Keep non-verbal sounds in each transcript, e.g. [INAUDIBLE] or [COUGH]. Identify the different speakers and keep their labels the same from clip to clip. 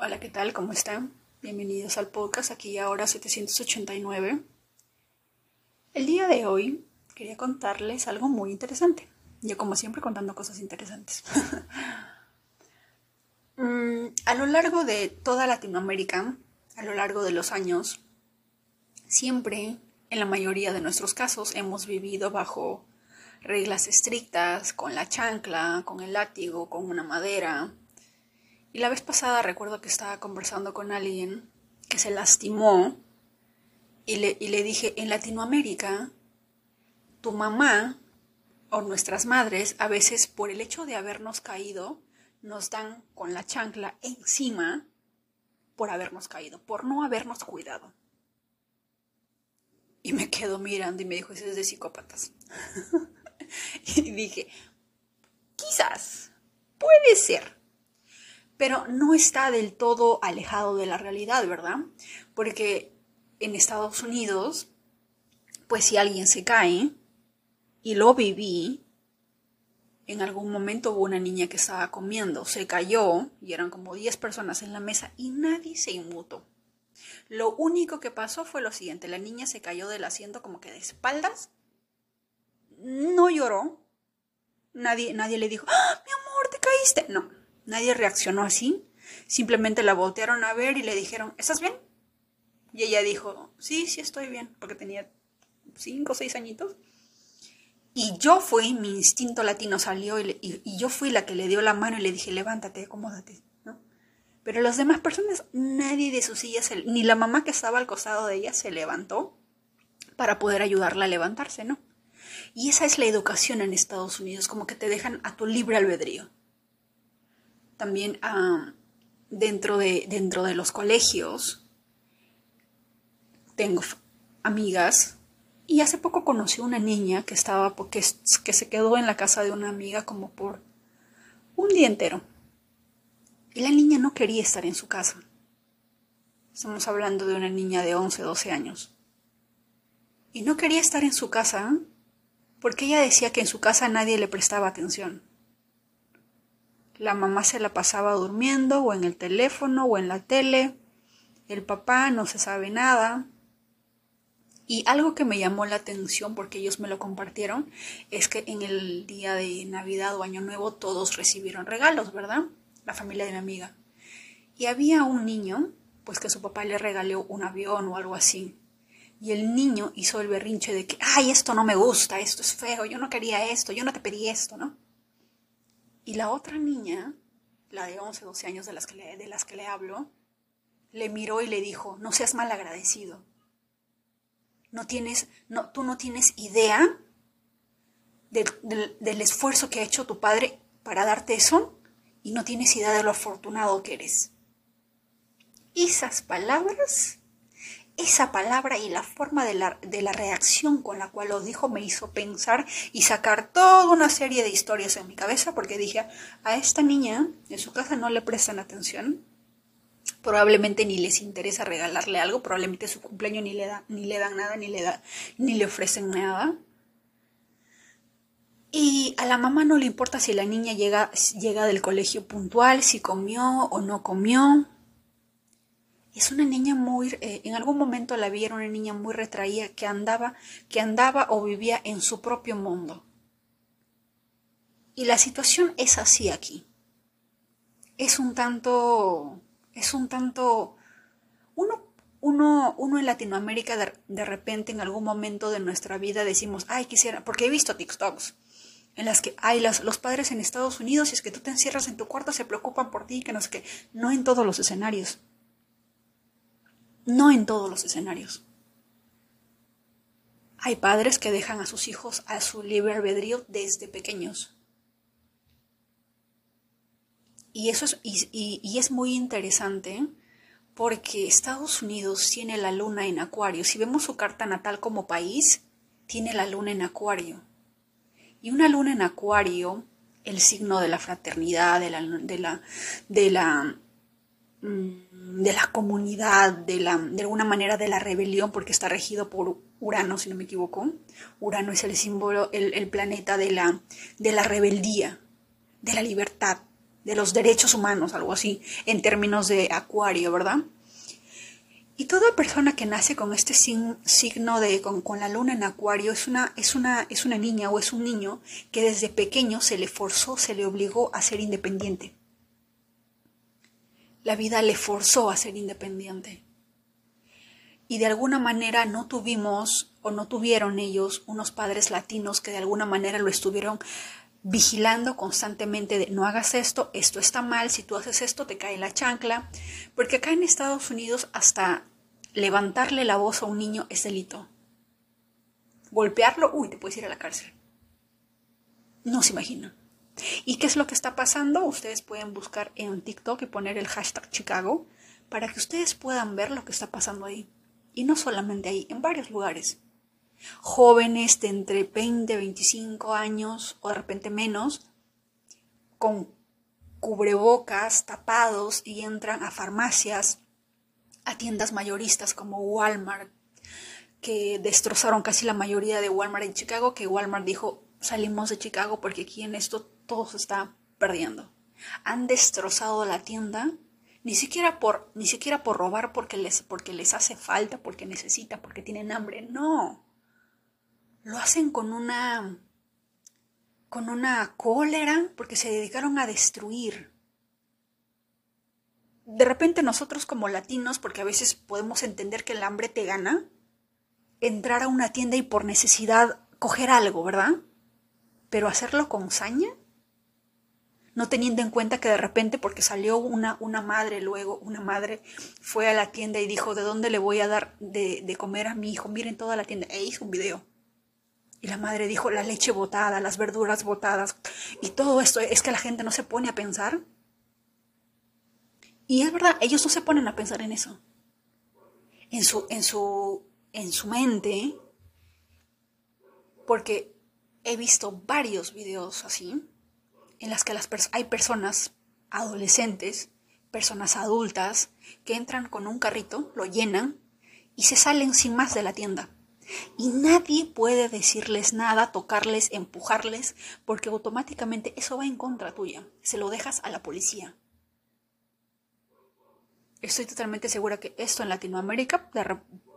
Speaker 1: Hola, ¿qué tal? ¿Cómo están? Bienvenidos al podcast aquí ahora 789. El día de hoy quería contarles algo muy interesante. Yo como siempre contando cosas interesantes. [LAUGHS] Mm, a lo largo de toda Latinoamérica, a lo largo de los años, siempre, en la mayoría de nuestros casos, hemos vivido bajo reglas estrictas, con la chancla, con el látigo, con una madera, y la vez pasada recuerdo que estaba conversando con alguien que se lastimó y le, y le dije, en Latinoamérica, tu mamá o nuestras madres a veces por el hecho de habernos caído nos dan con la chancla encima por habernos caído, por no habernos cuidado. Y me quedo mirando y me dijo, eso es de psicópatas. [LAUGHS] y dije, quizás, puede ser pero no está del todo alejado de la realidad, ¿verdad? Porque en Estados Unidos, pues si alguien se cae, y lo viví, en algún momento hubo una niña que estaba comiendo, se cayó y eran como 10 personas en la mesa y nadie se inmutó. Lo único que pasó fue lo siguiente, la niña se cayó del asiento como que de espaldas, no lloró, nadie, nadie le dijo, ¡Ah, mi amor, te caíste. No, Nadie reaccionó así. Simplemente la voltearon a ver y le dijeron, ¿estás bien? Y ella dijo, sí, sí estoy bien, porque tenía cinco o seis añitos. Y yo fui, mi instinto latino salió y, yo fui la que le dio la mano y le dije, levántate, acomódate, ¿no? Pero las demás personas, nadie de sus sillas, ni la mamá que estaba al costado de ella se levantó para poder ayudarla a levantarse, ¿no? Y esa es la educación en Estados Unidos, como que te dejan a tu libre albedrío también dentro, de, dentro de los colegios. Tengo amigas y hace poco conocí una niña que estaba porque que se quedó en la casa de una amiga como por un día entero. Y la niña no quería estar en su casa. Estamos hablando de una niña de 11, 12 años. Y no quería estar en su casa porque ella decía que en su casa nadie le prestaba atención. La mamá se la pasaba durmiendo o en el teléfono o en la tele. El papá no se sabe nada. Y algo que me llamó la atención porque ellos me lo compartieron es que en el día de Navidad o Año Nuevo todos recibieron regalos, ¿verdad? La familia de mi amiga. Y había un niño, pues que su papá le regaló un avión o algo así. Y el niño hizo el berrinche de que, ay, esto no me gusta, esto es feo, yo no quería esto, yo no te pedí esto, ¿no? Y la otra niña, la de 11, 12 años de las que le, de las que le hablo, le miró y le dijo, no seas mal agradecido. No tienes, no, tú no tienes idea del esfuerzo que ha hecho tu padre para darte eso y no tienes idea de lo afortunado que eres. Esas palabras esa palabra y la forma de la, de la, reacción con la cual lo dijo me hizo pensar y sacar toda una serie de historias en mi cabeza porque dije, a esta niña en su casa no le prestan atención, probablemente ni les interesa regalarle algo, probablemente su cumpleaños ni le, da, ni le dan nada, ni le, da, ni le ofrecen nada. Y a la mamá no le importa si la niña llega, llega del colegio puntual, si comió o no comió, es una niña muy, eh, en algún momento la vi, era una niña muy retraída que andaba, que andaba o vivía en su propio mundo. Y la situación es así aquí. Es un tanto, es un tanto, uno, uno, uno en Latinoamérica de, de repente en algún momento de nuestra vida decimos, ay, quisiera, porque he visto TikToks en las que hay las, los padres en Estados Unidos y es que tú te encierras en tu cuarto, se preocupan por ti, que no sé qué, no en todos los escenarios no en todos los escenarios. Hay padres que dejan a sus hijos a su libre albedrío desde pequeños. Y eso es, y, es muy interesante porque Estados Unidos tiene la luna en acuario. Si vemos su carta natal como país, tiene la luna en acuario. Y una luna en acuario, el signo de la fraternidad, de la, de la, de la de la comunidad, de, la, de alguna manera de la rebelión, porque está regido por Urano, si no me equivoco. Urano es el símbolo, el, planeta de la, de la rebeldía, de la libertad, de los derechos humanos, algo así, en términos de acuario, ¿verdad? Y toda persona que nace con este signo de con, la luna en acuario es una, es, una, es una niña o es un niño que desde pequeño se le forzó, se le obligó a ser independiente. La vida le forzó a ser independiente. Y de alguna manera no tuvimos o no tuvieron ellos unos padres latinos que de alguna manera lo estuvieron vigilando constantemente no hagas esto, esto está mal, si tú haces esto te cae la chancla, porque acá en Estados Unidos hasta levantarle la voz a un niño es delito. Golpearlo, uy, te puedes ir a la cárcel. No se imaginan. ¿Y qué es lo que está pasando? Ustedes pueden buscar en TikTok y poner el hashtag Chicago para que ustedes puedan ver lo que está pasando ahí. Y no solamente ahí, en varios lugares jóvenes de entre 20 y 25 años o de repente menos, con cubrebocas tapados y entran a farmacias, a tiendas mayoristas como Walmart, que destrozaron casi la mayoría de Walmart en Chicago, que Walmart dijo salimos de Chicago porque aquí en esto todo se está perdiendo. Han destrozado la tienda ni siquiera por ni siquiera por robar porque les porque les hace falta, porque necesitan, porque tienen hambre, no lo hacen con una con una cólera porque se dedicaron a destruir. De repente nosotros como latinos, porque a veces podemos entender que el hambre te gana, entrar a una tienda y por necesidad coger algo, ¿verdad? Pero hacerlo con saña, no teniendo en cuenta que de repente, porque salió una, una madre luego, una madre fue a la tienda y dijo, ¿de dónde le voy a dar de, de comer a mi hijo? Miren toda la tienda, e hizo un video y la madre dijo, la leche botada, las verduras botadas. Y todo esto es que la gente no se pone a pensar. Y es verdad, ellos no se ponen a pensar en eso. En su, en su, en su mente, porque he visto varios videos así, en las que las hay personas adolescentes, personas adultas, que entran con un carrito, lo llenan y se salen sin más de la tienda. Y nadie puede decirles nada, tocarles, empujarles, porque automáticamente eso va en contra tuya. Se lo dejas a la policía. Estoy totalmente segura que esto en Latinoamérica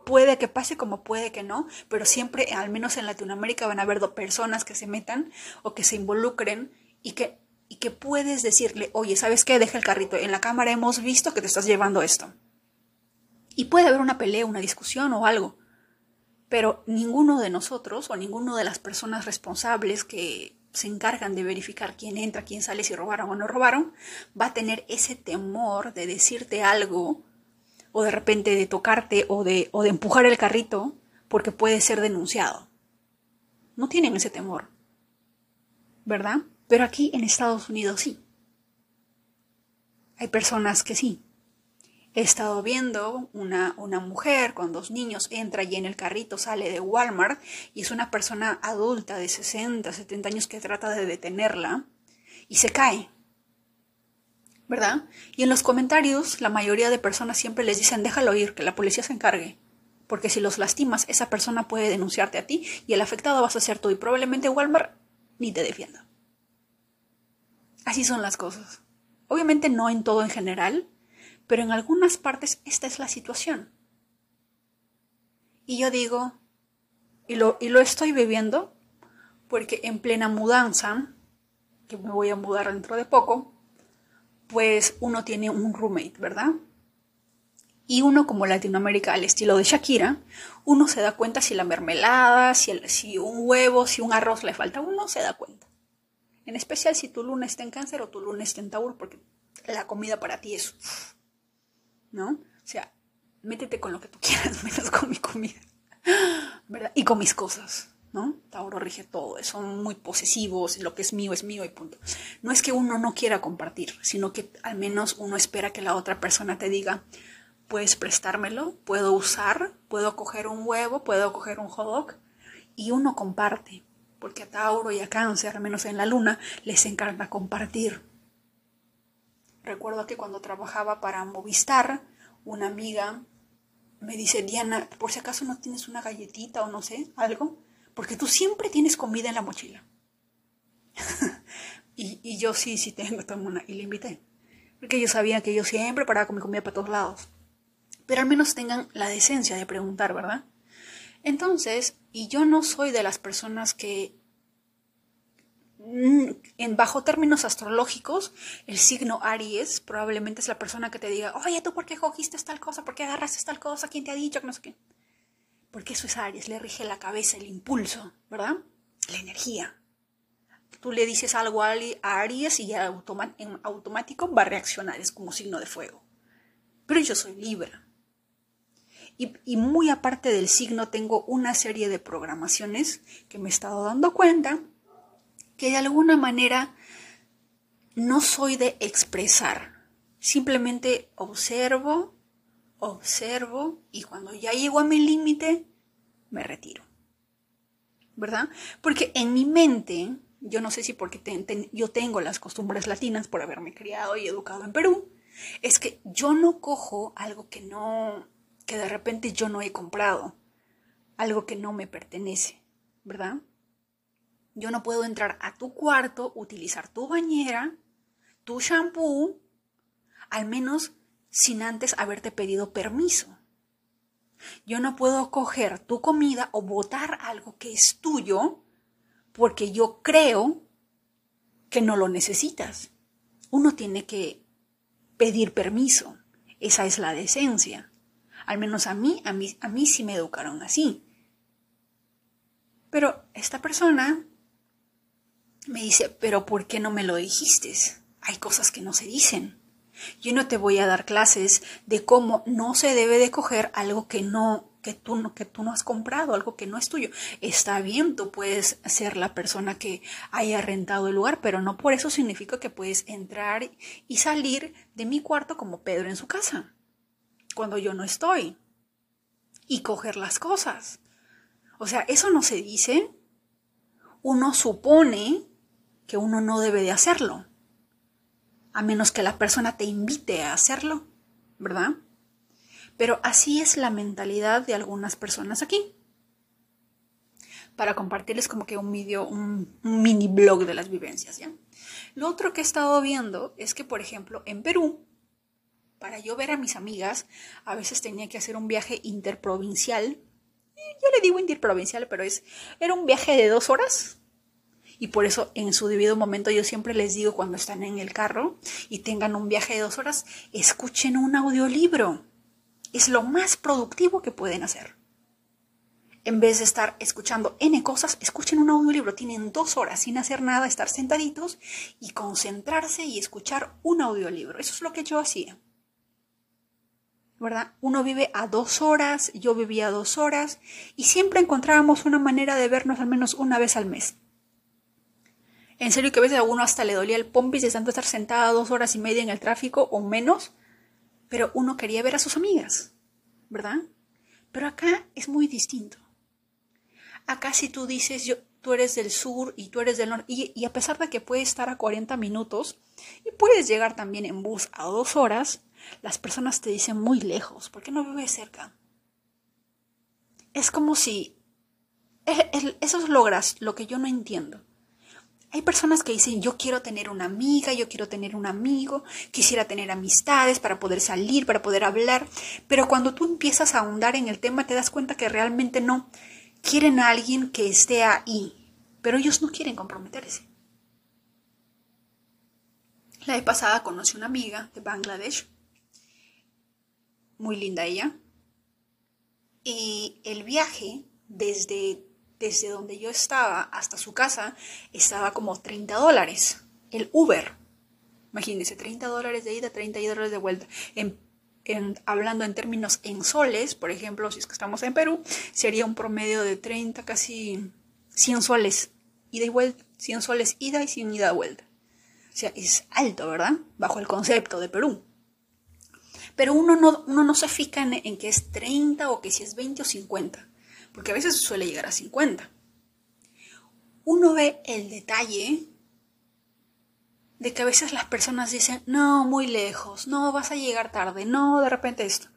Speaker 1: puede que pase como puede que no, pero siempre, al menos en Latinoamérica, van a haber personas que se metan o que se involucren y que, y que puedes decirle, oye, ¿sabes qué? Deja el carrito. En la cámara hemos visto que te estás llevando esto. Y puede haber una pelea, una discusión o algo pero ninguno de nosotros o ninguno de las personas responsables que se encargan de verificar quién entra, quién sale, si robaron o no robaron, va a tener ese temor de decirte algo o de repente de tocarte o de, o de empujar el carrito porque puede ser denunciado. No tienen ese temor, ¿verdad? Pero aquí en Estados Unidos sí. Hay personas que sí, He estado viendo una, una mujer con dos niños, entra y en el carrito sale de Walmart y es una persona adulta de 60, 70 años que trata de detenerla y se cae. ¿Verdad? Y en los comentarios la mayoría de personas siempre les dicen déjalo ir, que la policía se encargue. Porque si los lastimas, esa persona puede denunciarte a ti y el afectado vas a ser tú y probablemente Walmart ni te defienda. Así son las cosas. Obviamente no en todo en general, pero en algunas partes esta es la situación. Y yo digo, y lo, y lo estoy viviendo, porque en plena mudanza, que me voy a mudar dentro de poco, pues uno tiene un roommate, ¿verdad? Y uno como Latinoamérica, al estilo de Shakira, uno se da cuenta si la mermelada, si, si un huevo, si un arroz le falta, uno se da cuenta. En especial si tu luna está en cáncer o tu luna está en tauro, porque la comida para ti es ¿no? O sea, métete con lo que tú quieras, [LAUGHS] menos con mi comida, ¿verdad? Y con mis cosas, ¿no? Tauro rige todo, son muy posesivos, lo que es mío es mío y punto. No es que uno no quiera compartir, sino que al menos uno espera que la otra persona te diga, puedes prestármelo, puedo usar, puedo coger un huevo, puedo coger un hot dog, y uno comparte, porque a Tauro y a Cáncer, al menos en la luna, les encanta compartir. Recuerdo que cuando trabajaba para Movistar, una amiga me dice, Diana, por si acaso no tienes una galletita o no sé, algo, porque tú siempre tienes comida en la mochila. [LAUGHS] Y, yo sí, sí tengo, tengo una, y le invité. Porque yo sabía que yo siempre paraba con mi comida para todos lados. Pero al menos tengan la decencia de preguntar, ¿verdad? Entonces, y yo no soy de las personas que mm, en bajo términos astrológicos, el signo Aries probablemente es la persona que te diga, oye, ¿tú por qué cogiste tal cosa? ¿Por qué agarraste tal cosa? ¿Quién te ha dicho no sé qué? Porque eso es Aries, le rige la cabeza, el impulso, ¿verdad? La energía. Tú le dices algo a Aries y ya en automático va a reaccionar, es como signo de fuego. Pero yo soy Libra. Y, muy aparte del signo, tengo una serie de programaciones que me he estado dando cuenta que de alguna manera no soy de expresar. Simplemente observo, observo y cuando ya llego a mi límite, me retiro. ¿Verdad? Porque en mi mente, yo no sé si porque yo tengo las costumbres latinas por haberme criado y educado en Perú, es que yo no cojo algo que no, que de repente yo no he comprado, algo que no me pertenece, ¿verdad? Yo no puedo entrar a tu cuarto, utilizar tu bañera, tu shampoo, al menos sin antes haberte pedido permiso. Yo no puedo coger tu comida o botar algo que es tuyo porque yo creo que no lo necesitas. Uno tiene que pedir permiso. Esa es la decencia. Al menos a mí, a mí, a mí sí me educaron así. Pero esta persona me dice, pero ¿por qué no me lo dijiste? Hay cosas que no se dicen. Yo no te voy a dar clases de cómo no se debe de coger algo que no que tú, que tú no has comprado, algo que no es tuyo. Está bien, tú puedes ser la persona que haya rentado el lugar, pero no por eso significa que puedes entrar y salir de mi cuarto como Pedro en su casa cuando yo no estoy y coger las cosas. O sea, eso no se dice. Uno supone que uno no debe de hacerlo, a menos que la persona te invite a hacerlo, ¿verdad? Pero así es la mentalidad de algunas personas aquí. Para compartirles como que un video, un, mini blog de las vivencias, ¿ya? Lo otro que he estado viendo es que, por ejemplo, en Perú, para yo ver a mis amigas, a veces tenía que hacer un viaje interprovincial. Yo le digo interprovincial, pero es, era un viaje de dos horas. Y por eso en su debido momento yo siempre les digo cuando están en el carro y tengan un viaje de dos horas, escuchen un audiolibro. Es lo más productivo que pueden hacer. En vez de estar escuchando N cosas, escuchen un audiolibro. Tienen dos horas sin hacer nada, estar sentaditos y concentrarse y escuchar un audiolibro. Eso es lo que yo hacía. ¿Verdad? Uno vive a dos horas, yo vivía a dos horas y siempre encontrábamos una manera de vernos al menos una vez al mes. En serio que a veces a uno hasta le dolía el pompis de tanto estar sentada dos horas y media en el tráfico o menos, pero uno quería ver a sus amigas, ¿verdad? Pero acá es muy distinto. Acá si tú dices, yo, tú eres del sur y tú eres del norte, y, y a pesar de que puedes estar a 40 minutos y puedes llegar también en bus a dos horas, las personas te dicen muy lejos, ¿por qué no vives cerca? Es como si... Eso es logras lo que yo no entiendo. Hay personas que dicen, yo quiero tener una amiga, yo quiero tener un amigo, quisiera tener amistades para poder salir, para poder hablar, pero cuando tú empiezas a ahondar en el tema te das cuenta que realmente no quieren a alguien que esté ahí, pero ellos no quieren comprometerse. La vez pasada conocí una amiga de Bangladesh muy linda ella. Y el viaje desde, desde donde yo estaba hasta su casa estaba como 30 dólares. El Uber. Imagínense, 30 dólares de ida, 30 dólares de vuelta. En, hablando en términos en soles, por ejemplo, si es que estamos en Perú, sería un promedio de 30, casi 100 soles ida y vuelta. 100 soles ida y 100 ida y vuelta. O sea, es alto, ¿verdad? Bajo el concepto de Perú. Pero uno no, uno no se fija en, que es 30 o que si es 20 o 50, porque a veces suele llegar a 50. Uno ve el detalle de que a veces las personas dicen, no, muy lejos, no, vas a llegar tarde, no, de repente esto.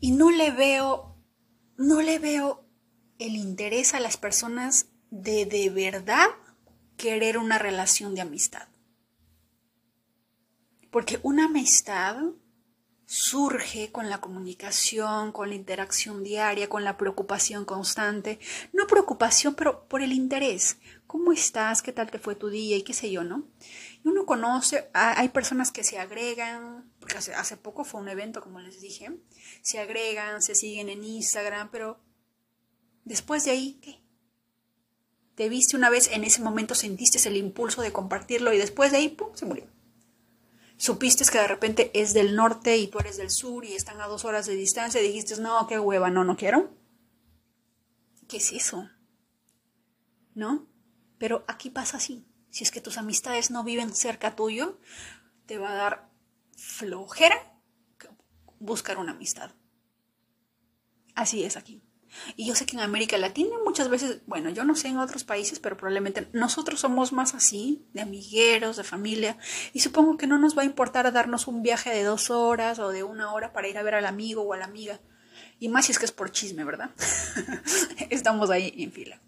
Speaker 1: Y no le veo, no le veo el interés a las personas de de verdad querer una relación de amistad. Porque una amistad surge con la comunicación, con la interacción diaria, con la preocupación constante. No preocupación, pero por el interés. ¿Cómo estás? ¿Qué tal te fue tu día? Y qué sé yo, ¿no? Y uno conoce, hay personas que se agregan, porque hace, hace poco fue un evento, como les dije, se agregan, se siguen en Instagram, pero después de ahí, ¿qué? Te viste una vez, en ese momento sentiste el impulso de compartirlo y después de ahí, ¡pum!, se murió supiste que de repente es del norte y tú eres del sur y están a dos horas de distancia y dijiste, no, qué hueva, no, no quiero. ¿Qué es eso? ¿No? Pero aquí pasa así. Si es que tus amistades no viven cerca tuyo, te va a dar flojera buscar una amistad. Así es aquí. Y yo sé que en América Latina muchas veces, bueno, yo no sé en otros países, pero probablemente nosotros somos más así, de amigueros, de familia, y supongo que no nos va a importar darnos un viaje de dos horas o de una hora para ir a ver al amigo o a la amiga. Y más si es que es por chisme, ¿verdad? [LAUGHS] Estamos ahí en fila.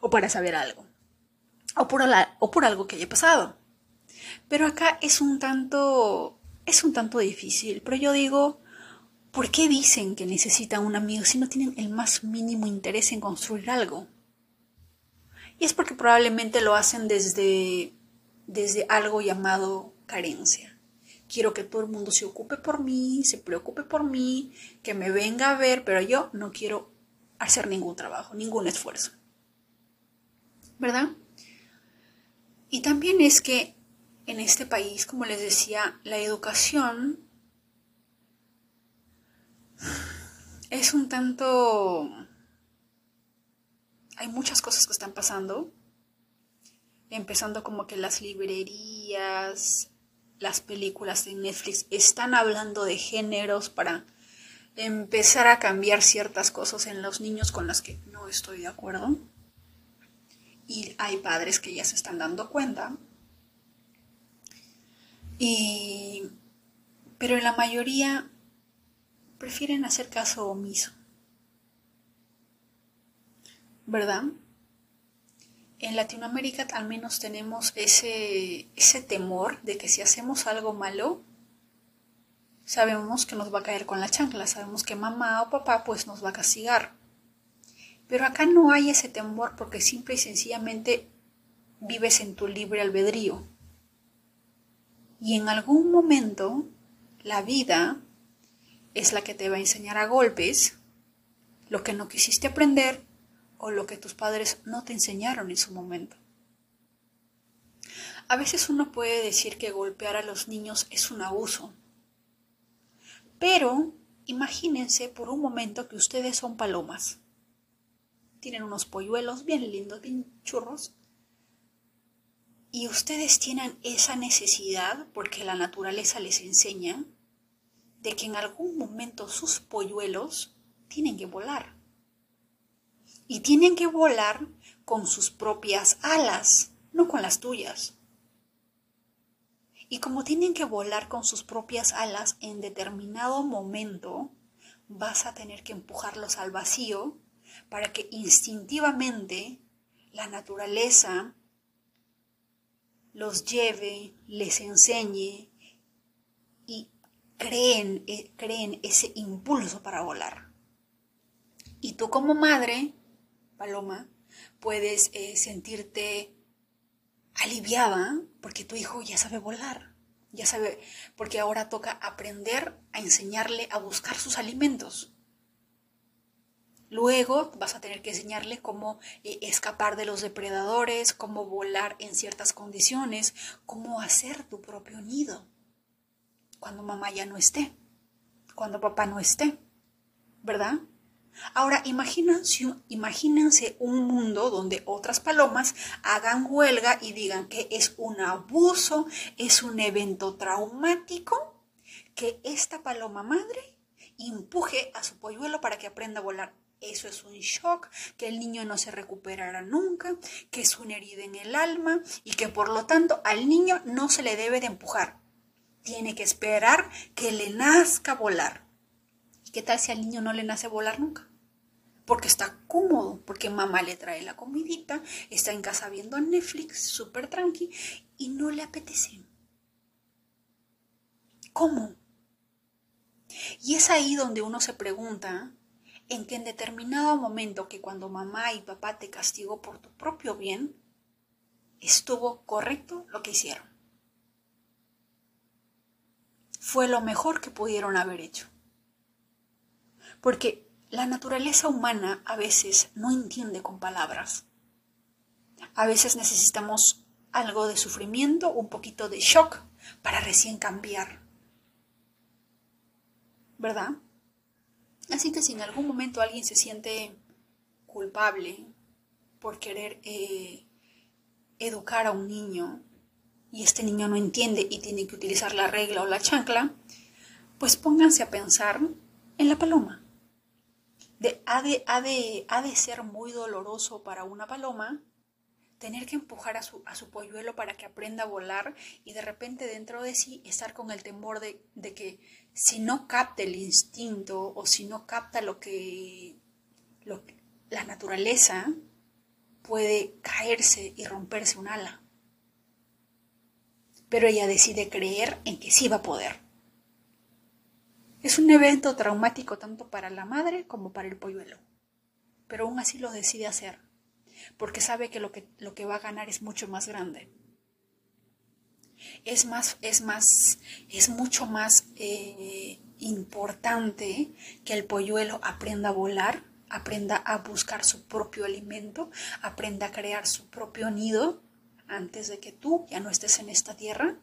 Speaker 1: O para saber algo. O por, o por algo que haya pasado. Pero acá es un tanto, es un tanto difícil. Pero yo digo, ¿Por qué dicen que necesitan un amigo si no tienen el más mínimo interés en construir algo? Y es porque probablemente lo hacen desde, desde algo llamado carencia. Quiero que todo el mundo se ocupe por mí, se preocupe por mí, que me venga a ver, pero yo no quiero hacer ningún trabajo, ningún esfuerzo. ¿Verdad? Y también es que en este país, como les decía, la educación es un tanto... Hay muchas cosas que están pasando, empezando como que las librerías, las películas de Netflix están hablando de géneros para empezar a cambiar ciertas cosas en los niños con las que no estoy de acuerdo. Y hay padres que ya se están dando cuenta. Y pero en la mayoría prefieren hacer caso omiso. ¿Verdad? En Latinoamérica al menos tenemos ese, ese temor de que si hacemos algo malo, sabemos que nos va a caer con la chancla, sabemos que mamá o papá pues nos va a castigar. Pero acá no hay ese temor porque simple y sencillamente vives en tu libre albedrío. Y en algún momento la vida es la que te va a enseñar a golpes lo que no quisiste aprender o lo que tus padres no te enseñaron en su momento. A veces uno puede decir que golpear a los niños es un abuso, pero imagínense por un momento que ustedes son palomas. Tienen unos polluelos bien lindos, bien churros, y ustedes tienen esa necesidad porque la naturaleza les enseña de que en algún momento sus polluelos tienen que volar. Y tienen que volar con sus propias alas, no con las tuyas. Y como tienen que volar con sus propias alas, en determinado momento vas a tener que empujarlos al vacío para que instintivamente la naturaleza los lleve, les enseñe creen, eh, creen ese impulso para volar. Y tú como madre, Paloma, puedes eh, sentirte aliviada porque tu hijo ya sabe volar, ya sabe, porque ahora toca aprender a enseñarle a buscar sus alimentos. Luego vas a tener que enseñarle cómo eh, escapar de los depredadores, cómo volar en ciertas condiciones, cómo hacer tu propio nido cuando mamá ya no esté, cuando papá no esté, ¿verdad? Ahora, imagínense, imagínense un mundo donde otras palomas hagan huelga y digan que es un abuso, es un evento traumático, que esta paloma madre empuje a su polluelo para que aprenda a volar. Eso es un shock, que el niño no se recuperará nunca, que es una herida en el alma y que por lo tanto al niño no se le debe de empujar tiene que esperar que le nazca volar. ¿Y qué tal si al niño no le nace volar nunca? porque está cómodo, porque mamá le trae la comidita, está en casa viendo Netflix, súper tranqui, y no le apetece. ¿Cómo? Y es ahí donde uno se pregunta en que en determinado momento que cuando mamá y papá te castigó por tu propio bien, estuvo correcto lo que hicieron. Fue lo mejor que pudieron haber hecho. Porque la naturaleza humana a veces no entiende con palabras. A veces necesitamos algo de sufrimiento, un poquito de shock para recién cambiar. ¿Verdad? Así que si en algún momento alguien se siente culpable por querer eh, educar a un niño y este niño no entiende y tiene que utilizar la regla o la chancla, pues pónganse a pensar en la paloma. De, ha, de, ha, de, ha, de, ser muy doloroso para una paloma tener que empujar a su, a su, polluelo para que aprenda a volar y de repente dentro de sí estar con el temor de, de que si no capta el instinto o si no capta lo que, lo, la naturaleza, puede caerse y romperse un ala. Pero ella decide creer en que sí va a poder. Es un evento traumático tanto para la madre como para el polluelo. Pero aún así lo decide hacer, porque sabe que lo que, lo que va a ganar es mucho más grande. Es más, es más, es mucho más eh, importante que el polluelo aprenda a volar aprenda a buscar su propio alimento, aprenda a crear su propio nido antes de que tú ya no estés en esta tierra,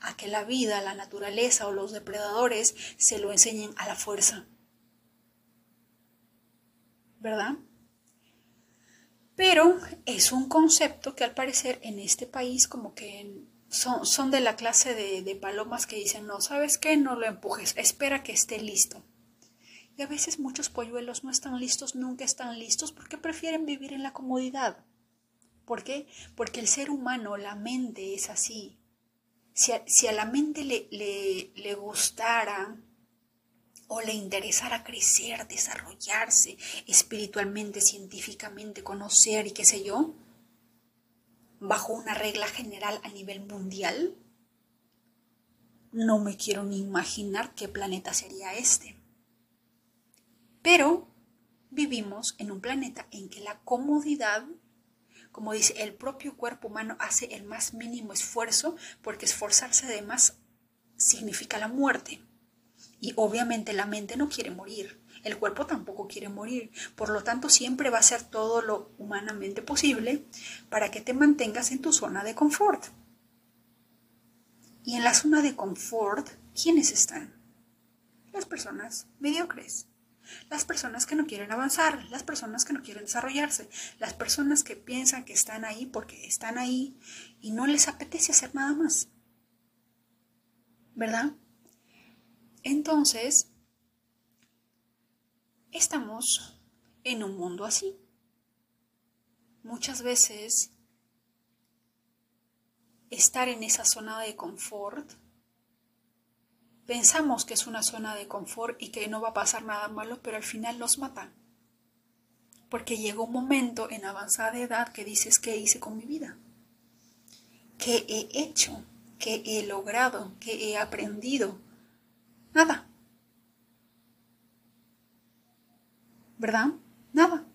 Speaker 1: a que la vida, la naturaleza o los depredadores se lo enseñen a la fuerza. ¿Verdad? Pero es un concepto que al parecer en este país como que son, son de la clase de, de palomas que dicen, no, ¿sabes qué? No lo empujes, espera que esté listo. Y a veces muchos polluelos no están listos, nunca están listos porque prefieren vivir en la comodidad. ¿Por qué? Porque el ser humano, la mente es así. Si a, si a la mente le, le, le gustara o le interesara crecer, desarrollarse espiritualmente, científicamente, conocer y qué sé yo, bajo una regla general a nivel mundial, no me quiero ni imaginar qué planeta sería este. Pero vivimos en un planeta en que la comodidad, como dice, el propio cuerpo humano hace el más mínimo esfuerzo porque esforzarse de más significa la muerte. Y obviamente la mente no quiere morir, el cuerpo tampoco quiere morir, por lo tanto siempre va a hacer todo lo humanamente posible para que te mantengas en tu zona de confort. Y en la zona de confort, ¿quiénes están? Las personas mediocres las personas que no quieren avanzar, las personas que no quieren desarrollarse, las personas que piensan que están ahí porque están ahí y no les apetece hacer nada más. ¿Verdad? Entonces, estamos en un mundo así. Muchas veces estar en esa zona de confort Pensamos que es una zona de confort y que no va a pasar nada malo, pero al final nos mata. Porque llegó un momento en avanzada edad que dices, ¿qué hice con mi vida? ¿Qué he hecho? ¿Qué he logrado? ¿Qué he aprendido? Nada. ¿Verdad? Nada.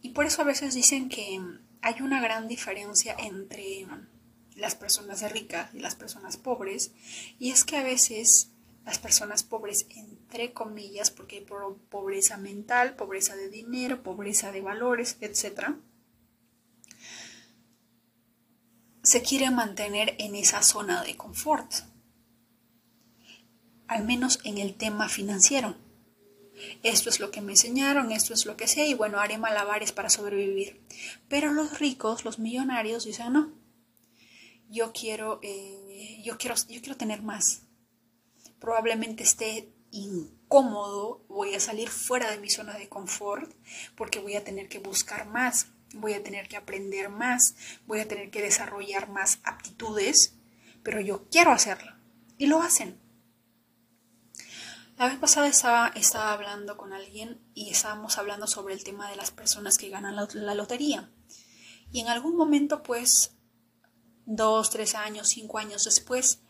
Speaker 1: Y por eso a veces dicen que hay una gran diferencia entre las personas ricas y las personas pobres, y es que a veces las personas pobres, entre comillas, porque hay pobreza mental, pobreza de dinero, pobreza de valores, etc., se quiere mantener en esa zona de confort, al menos en el tema financiero. Esto es lo que me enseñaron, esto es lo que sé y bueno, haré malabares para sobrevivir. Pero los ricos, los millonarios dicen no, yo quiero, eh, yo quiero, yo quiero tener más. Probablemente esté incómodo, voy a salir fuera de mi zona de confort porque voy a tener que buscar más, voy a tener que aprender más, voy a tener que desarrollar más aptitudes, pero yo quiero hacerlo. Y lo hacen. La vez pasada estaba, estaba hablando con alguien y estábamos hablando sobre el tema de las personas que ganan la, la lotería. Y en algún momento, pues, dos, tres años, cinco años después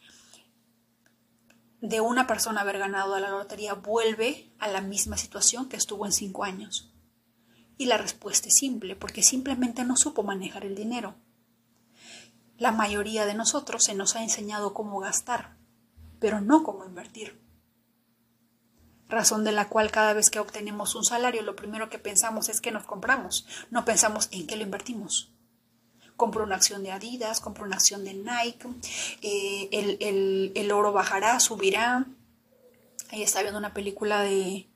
Speaker 1: de una persona haber ganado la lotería, vuelve a la misma situación que estuvo en cinco años. Y la respuesta es simple, porque simplemente no supo manejar el dinero. La mayoría de nosotros se nos ha enseñado cómo gastar, pero no cómo invertir. Razón de la cual cada vez que obtenemos un salario lo primero que pensamos es que nos compramos, no pensamos en qué lo invertimos. Compro una acción de Adidas, compro una acción de Nike, eh, el, el oro bajará, subirá. Ahí está viendo una película de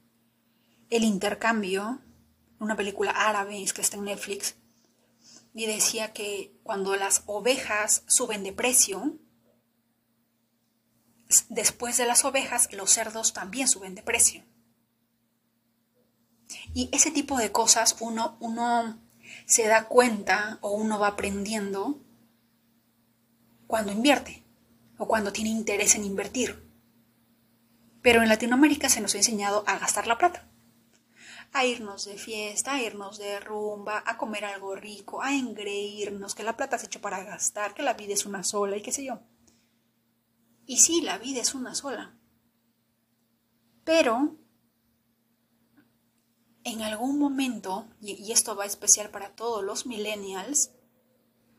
Speaker 1: El intercambio, una película árabe, que está en Netflix, y decía que cuando las ovejas suben de precio, después de las ovejas, los cerdos también suben de precio. Y ese tipo de cosas uno, uno se da cuenta o uno va aprendiendo cuando invierte o cuando tiene interés en invertir. Pero en Latinoamérica se nos ha enseñado a gastar la plata a irnos de fiesta, a irnos de rumba, a comer algo rico, a engreírnos, que la plata se hecho para gastar, que la vida es una sola y qué sé yo. Y sí, la vida es una sola. Pero en algún momento, y, esto va especial para todos los millennials,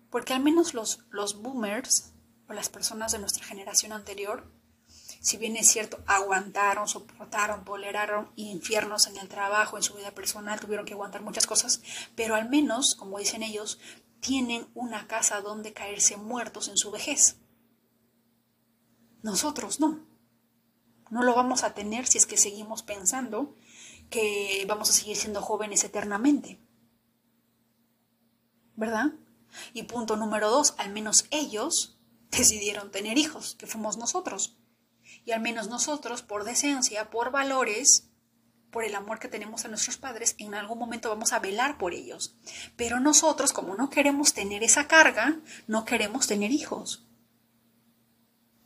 Speaker 1: porque al menos los, los boomers o las personas de nuestra generación anterior si bien es cierto, aguantaron, soportaron, toleraron infiernos en el trabajo, en su vida personal, tuvieron que aguantar muchas cosas, pero al menos, como dicen ellos, tienen una casa donde caerse muertos en su vejez. Nosotros no. No lo vamos a tener si es que seguimos pensando que vamos a seguir siendo jóvenes eternamente. ¿Verdad? Y punto número dos, al menos ellos decidieron tener hijos, que fuimos nosotros. Y al menos nosotros, por decencia, por valores, por el amor que tenemos a nuestros padres, en algún momento vamos a velar por ellos. Pero nosotros, como no queremos tener esa carga, no queremos tener hijos.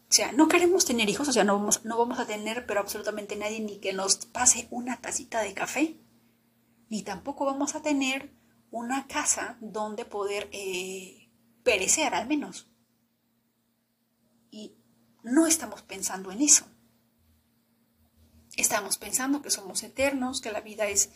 Speaker 1: O sea, no queremos tener hijos, o sea, no vamos, no vamos a tener, pero absolutamente nadie ni que nos pase una tacita de café, ni tampoco vamos a tener una casa donde poder eh, perecer, al menos. Y no estamos pensando en eso. Estamos pensando que somos eternos, que la vida es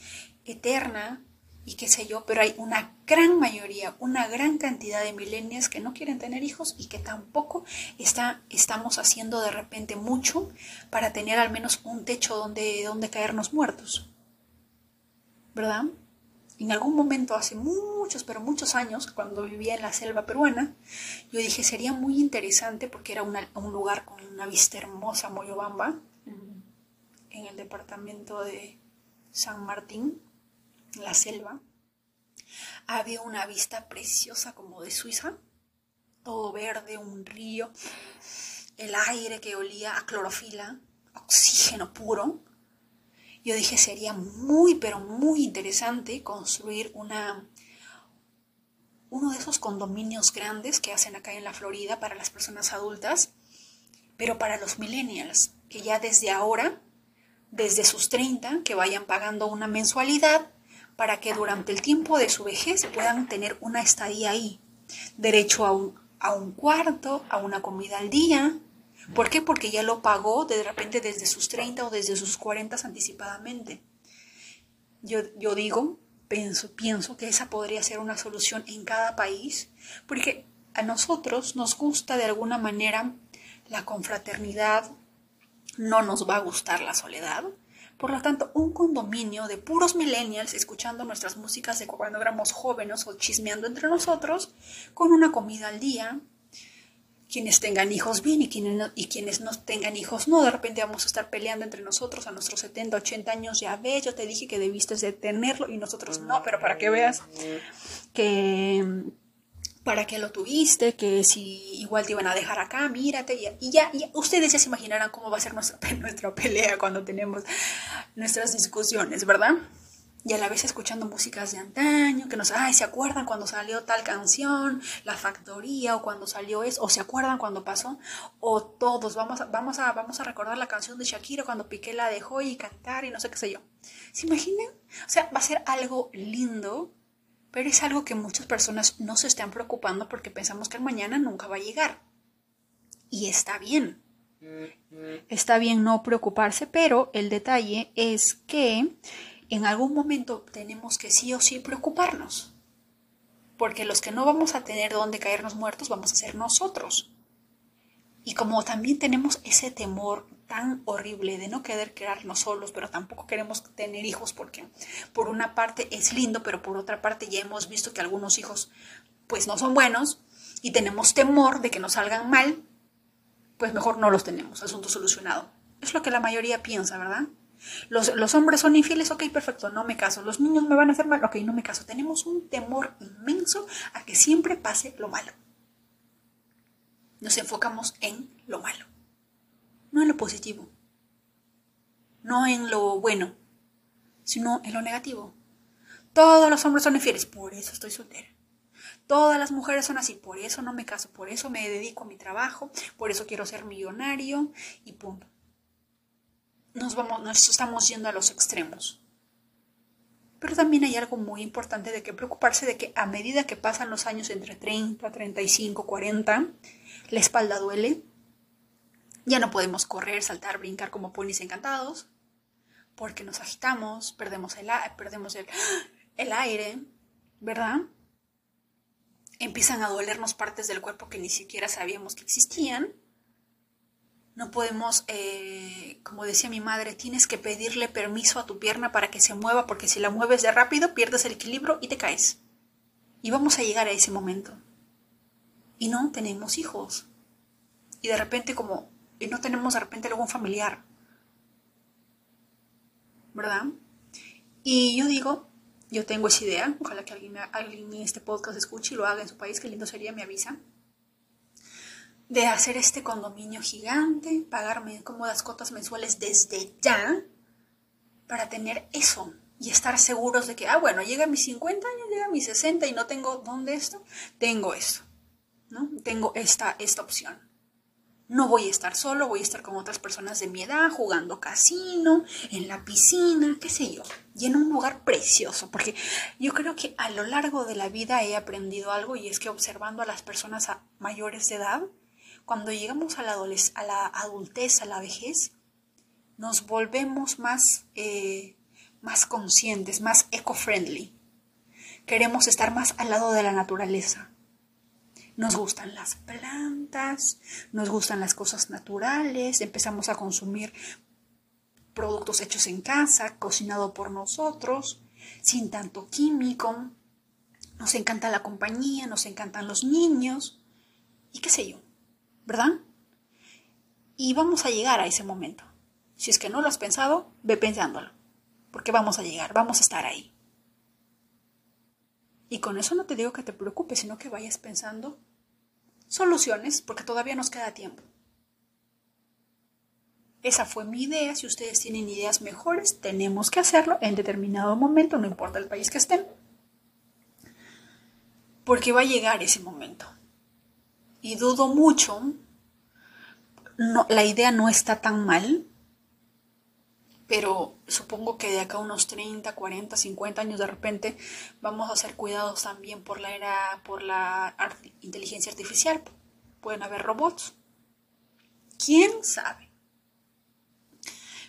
Speaker 1: eterna y qué sé yo, pero hay una gran mayoría, una gran cantidad de milenios que no quieren tener hijos y que tampoco está, estamos haciendo de repente mucho para tener al menos un techo donde, donde caernos muertos. ¿Verdad? En algún momento, hace muchos, pero muchos años, cuando vivía en la selva peruana, yo dije, sería muy interesante porque era un lugar con una vista hermosa, Moyobamba, en el departamento de San Martín, la selva. Había una vista preciosa como de Suiza, todo verde, un río, el aire que olía a clorofila, oxígeno puro yo dije sería muy, pero muy interesante construir una, uno de esos condominios grandes que hacen acá en la Florida para las personas adultas, pero para los millennials, que ya desde ahora, desde sus 30, que vayan pagando una mensualidad para que durante el tiempo de su vejez puedan tener una estadía ahí, derecho a un, a un cuarto, a una comida al día, ¿Por qué? Porque ya lo pagó de repente desde sus 30 o desde sus 40 anticipadamente. Yo, yo digo, pienso, pienso que esa podría ser una solución en cada país, porque a nosotros nos gusta de alguna manera la confraternidad, no nos va a gustar la soledad. Por lo tanto, un condominio de puros millennials escuchando nuestras músicas de cuando éramos jóvenes o chismeando entre nosotros, con una comida al día, quienes tengan hijos bien y quienes, no, y quienes no tengan hijos no. De repente vamos a estar peleando entre nosotros a nuestros 70, 80 años. Ya ves, yo te dije que debiste de tenerlo y nosotros no, pero para que veas que para que lo tuviste, que si igual te iban a dejar acá, mírate, y ya, y ustedes ya se imaginarán cómo va a ser nuestra, [LAUGHS] nuestra pelea cuando tenemos nuestras discusiones, ¿verdad? y a la vez escuchando músicas de antaño, que nos, ay, ¿se acuerdan cuando salió tal canción, La Factoría, o cuando salió eso, o se acuerdan cuando pasó, o todos, vamos a, vamos a, vamos a recordar la canción de Shakira cuando Piqué la dejó y cantar y no sé qué sé yo. ¿Se imaginan? O sea, va a ser algo lindo, pero es algo que muchas personas no se están preocupando porque pensamos que el mañana nunca va a llegar. Y está bien. Está bien no preocuparse, pero el detalle es que en algún momento tenemos que sí o sí preocuparnos. Porque los que no vamos a tener donde caernos muertos vamos a ser nosotros. Y como también tenemos ese temor tan horrible de no querer quedarnos solos, pero tampoco queremos tener hijos porque por una parte es lindo, pero por otra parte ya hemos visto que algunos hijos pues no son buenos y tenemos temor de que nos salgan mal, pues mejor no los tenemos, asunto solucionado. Es lo que la mayoría piensa, ¿verdad? Los, hombres son infieles, ok, perfecto, no me caso. Los niños me van a hacer mal, ok, no me caso. Tenemos un temor inmenso a que siempre pase lo malo. Nos enfocamos en lo malo, no en lo positivo, no en lo bueno, sino en lo negativo. Todos los hombres son infieles, por eso estoy soltera. Todas las mujeres son así, por eso no me caso, por eso me dedico a mi trabajo, por eso quiero ser millonario y punto nos, vamos, nos estamos yendo a los extremos. Pero también hay algo muy importante de que preocuparse de que a medida que pasan los años entre 30, 35, 40, la espalda duele. Ya no podemos correr, saltar, brincar como ponis encantados, porque nos agitamos, perdemos el, perdemos el, [GASPS] el aire, ¿verdad? Empiezan a dolernos partes del cuerpo que ni siquiera sabíamos que existían. No podemos, eh, como decía mi madre, tienes que pedirle permiso a tu pierna para que se mueva, porque si la mueves de rápido pierdes el equilibrio y te caes. Y vamos a llegar a ese momento. Y no tenemos hijos. Y de repente como, y no tenemos de repente algún familiar. ¿Verdad? Y yo digo, yo tengo esa idea, ojalá que alguien, alguien en este podcast escuche y lo haga en su país, qué lindo sería, me avisa de hacer este condominio gigante, pagarme cómodas cotas mensuales desde ya para tener eso y estar seguros de que, ah, bueno, llega a mis 50 años, llega a mis 60 y no tengo dónde esto, tengo esto, ¿no? Tengo esta, esta opción. No voy a estar solo, voy a estar con otras personas de mi edad, jugando casino, en la piscina, qué sé yo, y en un lugar precioso, porque yo creo que a lo largo de la vida he aprendido algo y es que observando a las personas mayores de edad, cuando llegamos a la, a la adultez, a la vejez, nos volvemos más, eh, más conscientes, más eco-friendly. Queremos estar más al lado de la naturaleza. Nos gustan las plantas, nos gustan las cosas naturales, empezamos a consumir productos hechos en casa, cocinado por nosotros, sin tanto químico. Nos encanta la compañía, nos encantan los niños y qué sé yo. ¿verdad? Y vamos a llegar a ese momento. Si es que no lo has pensado, ve pensándolo, porque vamos a llegar, vamos a estar ahí. Y con eso no te digo que te preocupes, sino que vayas pensando soluciones, porque todavía nos queda tiempo. Esa fue mi idea. Si ustedes tienen ideas mejores, tenemos que hacerlo en determinado momento, no importa el país que estén. Porque va a llegar ese momento y dudo mucho, la idea no está tan mal, pero supongo que de acá a unos 30, 40, 50 años de repente vamos a ser cuidados también por la era, por la inteligencia artificial. Pueden haber robots. ¿Quién sabe?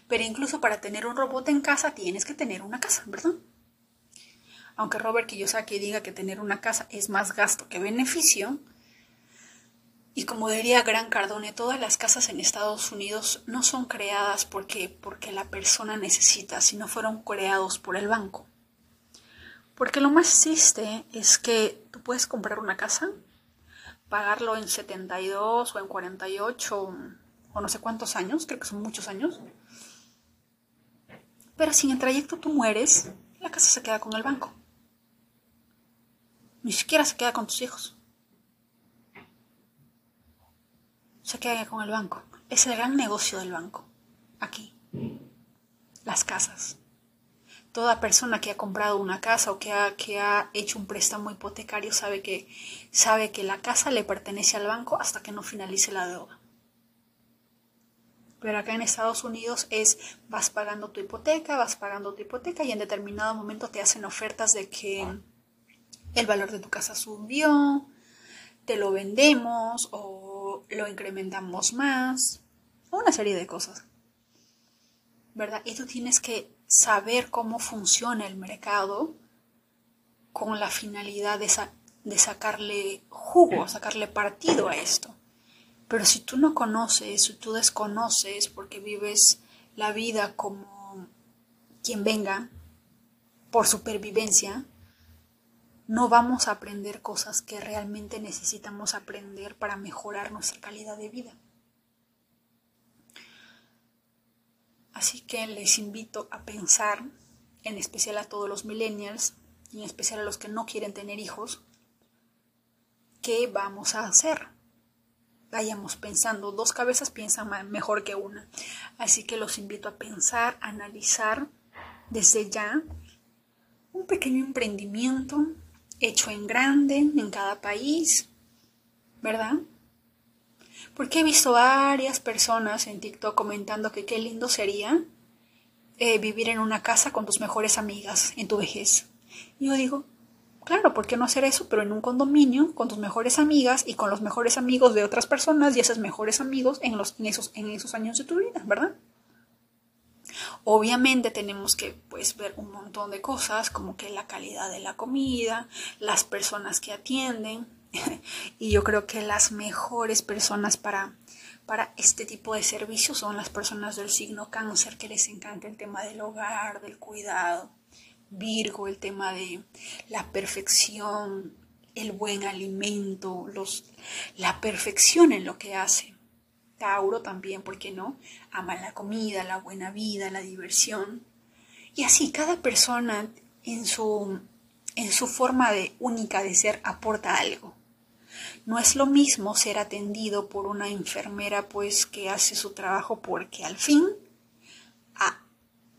Speaker 1: Pero incluso para tener un robot en casa tienes que tener una casa, ¿verdad? Aunque Robert que diga que tener una casa es más gasto que beneficio, y como diría Gran Cardone, todas las casas en Estados Unidos no son creadas porque, porque la persona necesita, sino fueron creados por el banco. Porque lo más triste es que tú puedes comprar una casa, pagarlo en 72 o en 48 o no sé cuántos años, creo que son muchos años. Pero si en el trayecto tú mueres, la casa se queda con el banco. Ni siquiera se queda con tus hijos. Se queda con el banco. Es el gran negocio del banco. Aquí. Las casas. Toda persona que ha comprado una casa o que ha, que ha hecho un préstamo hipotecario sabe que, sabe que la casa le pertenece al banco hasta que no finalice la deuda. Pero acá en Estados Unidos es vas pagando tu hipoteca, vas pagando tu hipoteca y en determinado momento te hacen ofertas de que el valor de tu casa subió, te lo vendemos o lo incrementamos más, una serie de cosas. ¿Verdad? Y tú tienes que saber cómo funciona el mercado con la finalidad de, de sacarle jugo, sacarle partido a esto. Pero si tú no conoces, si tú desconoces porque vives la vida como quien venga por supervivencia, no vamos a aprender cosas que realmente necesitamos aprender para mejorar nuestra calidad de vida. Así que les invito a pensar, en especial a todos los millennials y en especial a los que no quieren tener hijos, ¿qué vamos a hacer? Vayamos pensando, dos cabezas piensan mejor que una. Así que los invito a pensar, a analizar desde ya un pequeño emprendimiento hecho en grande en cada país, ¿verdad? Porque he visto varias personas en TikTok comentando que qué lindo sería eh, vivir en una casa con tus mejores amigas en tu vejez. Y yo digo, claro, ¿por qué no hacer eso? Pero en un condominio con tus mejores amigas y con los mejores amigos de otras personas y esos mejores amigos en, los, en, esos, en esos años de tu vida, ¿verdad? Obviamente tenemos que pues, ver un montón de cosas como que la calidad de la comida, las personas que atienden [LAUGHS] y yo creo que las mejores personas para, para este tipo de servicios son las personas del signo cáncer que les encanta el tema del hogar, del cuidado, Virgo, el tema de la perfección, el buen alimento, los, la perfección en lo que hace. Tauro también, ¿por qué no? Ama la comida, la buena vida, la diversión. Y así cada persona en su, en su forma de, única de ser aporta algo. No es lo mismo ser atendido por una enfermera pues que hace su trabajo porque al fin a,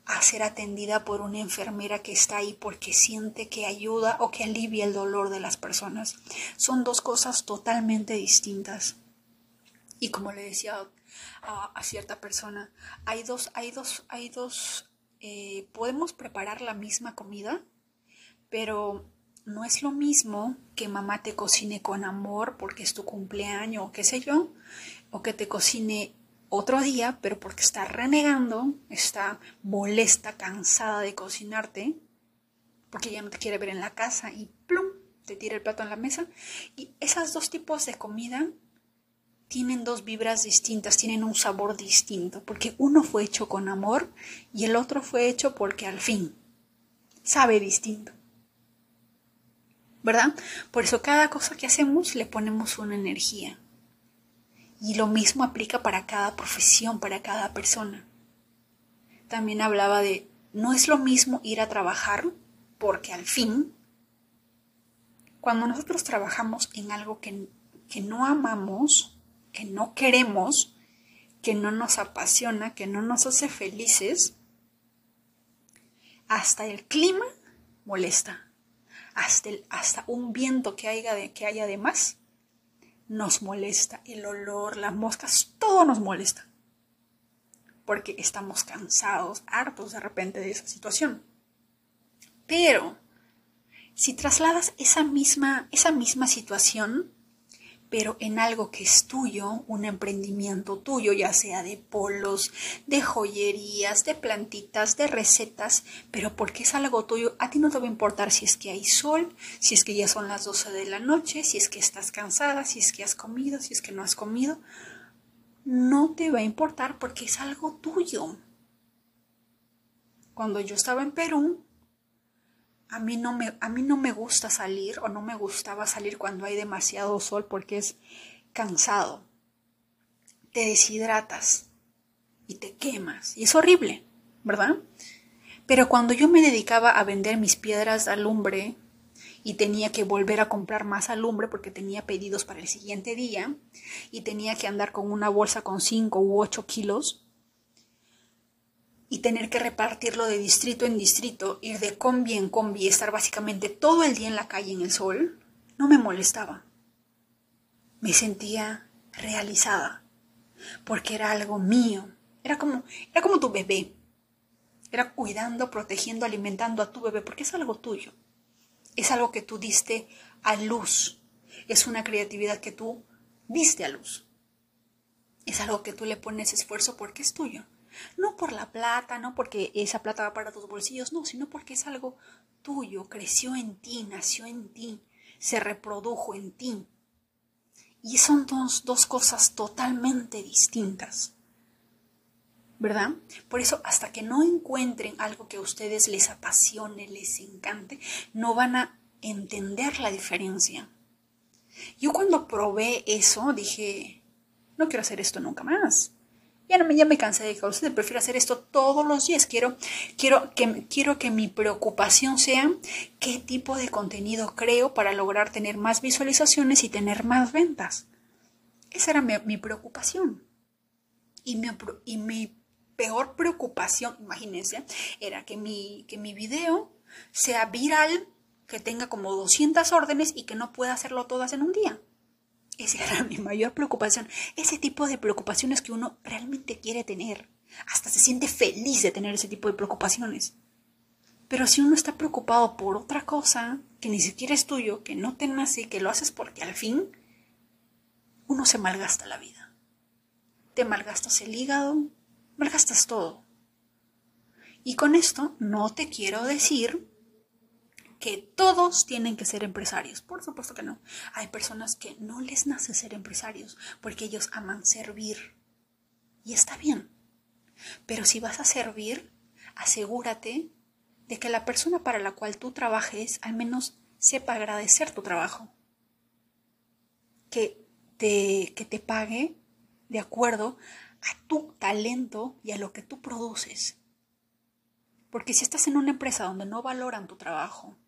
Speaker 1: a ser atendida por una enfermera que está ahí porque siente que ayuda o que alivia el dolor de las personas. Son dos cosas totalmente distintas. Y como le decía a, cierta persona, hay dos, hay dos, hay dos, eh, podemos preparar la misma comida, pero no es lo mismo que mamá te cocine con amor porque es tu cumpleaños o qué sé yo, o que te cocine otro día, pero porque está renegando, está molesta, cansada de cocinarte, porque ya no te quiere ver en la casa y plum, te tira el plato en la mesa. Y esos dos tipos de comida tienen dos vibras distintas, tienen un sabor distinto, porque uno fue hecho con amor y el otro fue hecho porque al fin sabe distinto. ¿Verdad? Por eso cada cosa que hacemos le ponemos una energía. Y lo mismo aplica para cada profesión, para cada persona. También hablaba de, no es lo mismo ir a trabajar porque al fin, cuando nosotros trabajamos en algo que, que no amamos, que no queremos, que no nos apasiona, que no nos hace felices, hasta el clima molesta, hasta, hasta un viento que haya, de, que haya de más nos molesta, el olor, las moscas, todo nos molesta, porque estamos cansados, hartos de repente de esa situación. Pero si trasladas esa misma, esa misma situación pero en algo que es tuyo, un emprendimiento tuyo, ya sea de polos, de joyerías, de plantitas, de recetas, pero porque es algo tuyo, a ti no te va a importar si es que hay sol, si es que ya son las 12 de la noche, si es que estás cansada, si es que has comido, si es que no has comido. No te va a importar porque es algo tuyo. Cuando yo estaba en Perú, a mí, no me, a mí no me gusta salir o no me gustaba salir cuando hay demasiado sol porque es cansado. Te deshidratas y te quemas y es horrible, ¿verdad? Pero cuando yo me dedicaba a vender mis piedras alumbre y tenía que volver a comprar más alumbre porque tenía pedidos para el siguiente día y tenía que andar con una bolsa con 5 u 8 kilos, y tener que repartirlo de distrito en distrito, ir de combi en combi, estar básicamente todo el día en la calle en el sol, no me molestaba. Me sentía realizada, porque era algo mío, era como, era como tu bebé, era cuidando, protegiendo, alimentando a tu bebé, porque es algo tuyo, es algo que tú diste a luz, es una creatividad que tú diste a luz, es algo que tú le pones esfuerzo porque es tuyo. No por la plata, no porque esa plata va para tus bolsillos, no, sino porque es algo tuyo, creció en ti, nació en ti, se reprodujo en ti. Y son dos, dos cosas totalmente distintas. ¿Verdad? Por eso, hasta que no encuentren algo que a ustedes les apasione, les encante, no van a entender la diferencia. Yo cuando probé eso dije, no quiero hacer esto nunca más. Ya, no me, ya me cansé de usted prefiero hacer esto todos los días. Quiero, quiero, que, quiero que mi preocupación sea qué tipo de contenido creo para lograr tener más visualizaciones y tener más ventas. Esa era mi, preocupación. Y mi, y mi peor preocupación, imagínense, era que mi, que mi video sea viral, que tenga como 200 órdenes y que no pueda hacerlo todas en un día. Esa era mi mayor preocupación. Ese tipo de preocupaciones que uno realmente quiere tener. Hasta se siente feliz de tener ese tipo de preocupaciones. Pero si uno está preocupado por otra cosa que ni siquiera es tuyo, que no te nace, que lo haces porque al fin, uno se malgasta la vida. Te malgastas el hígado, malgastas todo. Y con esto no te quiero decir que todos tienen que ser empresarios. Por supuesto que no. Hay personas que no les nace ser empresarios porque ellos aman servir. Y está bien. Pero si vas a servir, asegúrate de que la persona para la cual tú trabajes al menos sepa agradecer tu trabajo. Que te, que te pague de acuerdo a tu talento y a lo que tú produces. Porque si estás en una empresa donde no valoran tu trabajo,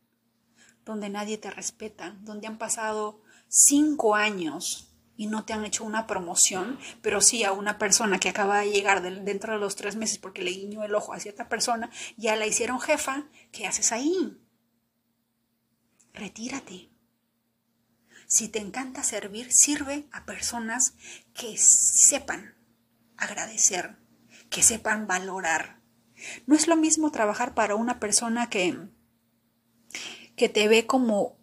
Speaker 1: donde nadie te respeta, donde han pasado cinco años y no te han hecho una promoción, pero sí a una persona que acaba de llegar dentro de los tres meses porque le guiñó el ojo a cierta persona, ya la hicieron jefa, ¿qué haces ahí? Retírate. Si te encanta servir, sirve a personas que sepan agradecer, que sepan valorar. No es lo mismo trabajar para una persona que que te ve como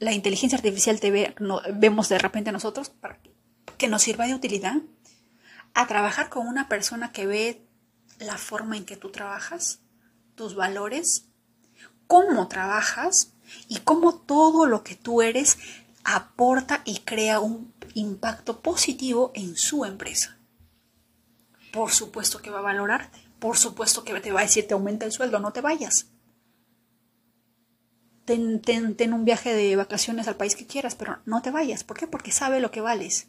Speaker 1: la inteligencia artificial te ve, no, vemos de repente a nosotros, para que nos sirva de utilidad, a trabajar con una persona que ve la forma en que tú trabajas, tus valores, cómo trabajas y cómo todo lo que tú eres aporta y crea un impacto positivo en su empresa. Por supuesto que va a valorarte, por supuesto que te va a decir te aumenta el sueldo, no te vayas ten, un viaje de vacaciones al país que quieras, pero no te vayas. ¿Por qué? Porque sabe lo que vales.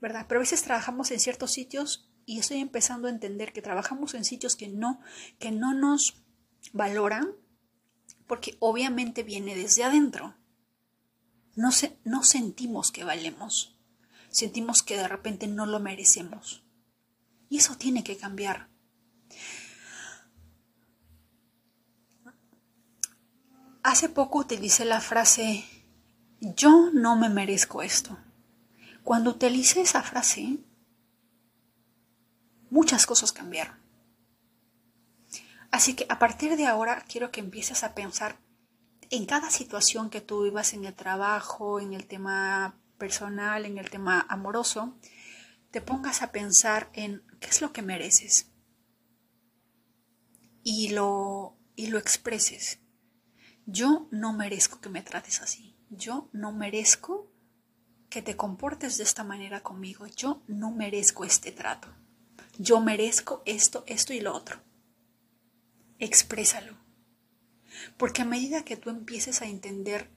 Speaker 1: ¿Verdad? Pero a veces trabajamos en ciertos sitios y estoy empezando a entender que trabajamos en sitios que no, que no nos valoran porque obviamente viene desde adentro. No, se, no sentimos que valemos. Sentimos que de repente no lo merecemos. Y eso tiene que cambiar. Hace poco utilicé la frase yo no me merezco esto. Cuando utilicé esa frase, muchas cosas cambiaron. Así que a partir de ahora quiero que empieces a pensar en cada situación que tú vivas en el trabajo, en el tema personal, en el tema amoroso, te pongas a pensar en qué es lo que mereces y lo, y lo expreses yo no merezco que me trates así, yo no merezco que te comportes de esta manera conmigo, yo no merezco este trato, yo merezco esto, esto y lo otro. Exprésalo. Porque a medida que tú empieces a entender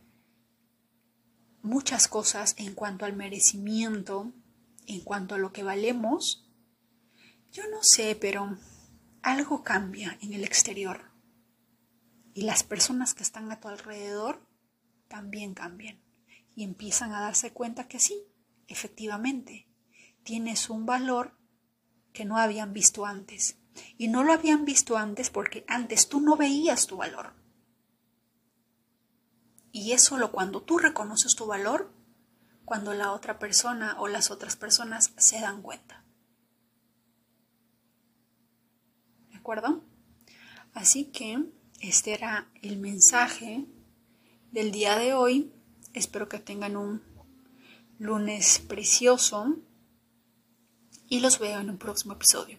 Speaker 1: muchas cosas en cuanto al merecimiento, en cuanto a lo que valemos, yo no sé, pero algo cambia en el exterior. Y las personas que están a tu alrededor también cambian y empiezan a darse cuenta que sí, efectivamente, tienes un valor que no habían visto antes. Y no lo habían visto antes porque antes tú no veías tu valor. Y es solo cuando tú reconoces tu valor, cuando la otra persona o las otras personas se dan cuenta. ¿De acuerdo? Así que este era el mensaje del día de hoy. Espero que tengan un lunes precioso y los veo en un próximo episodio.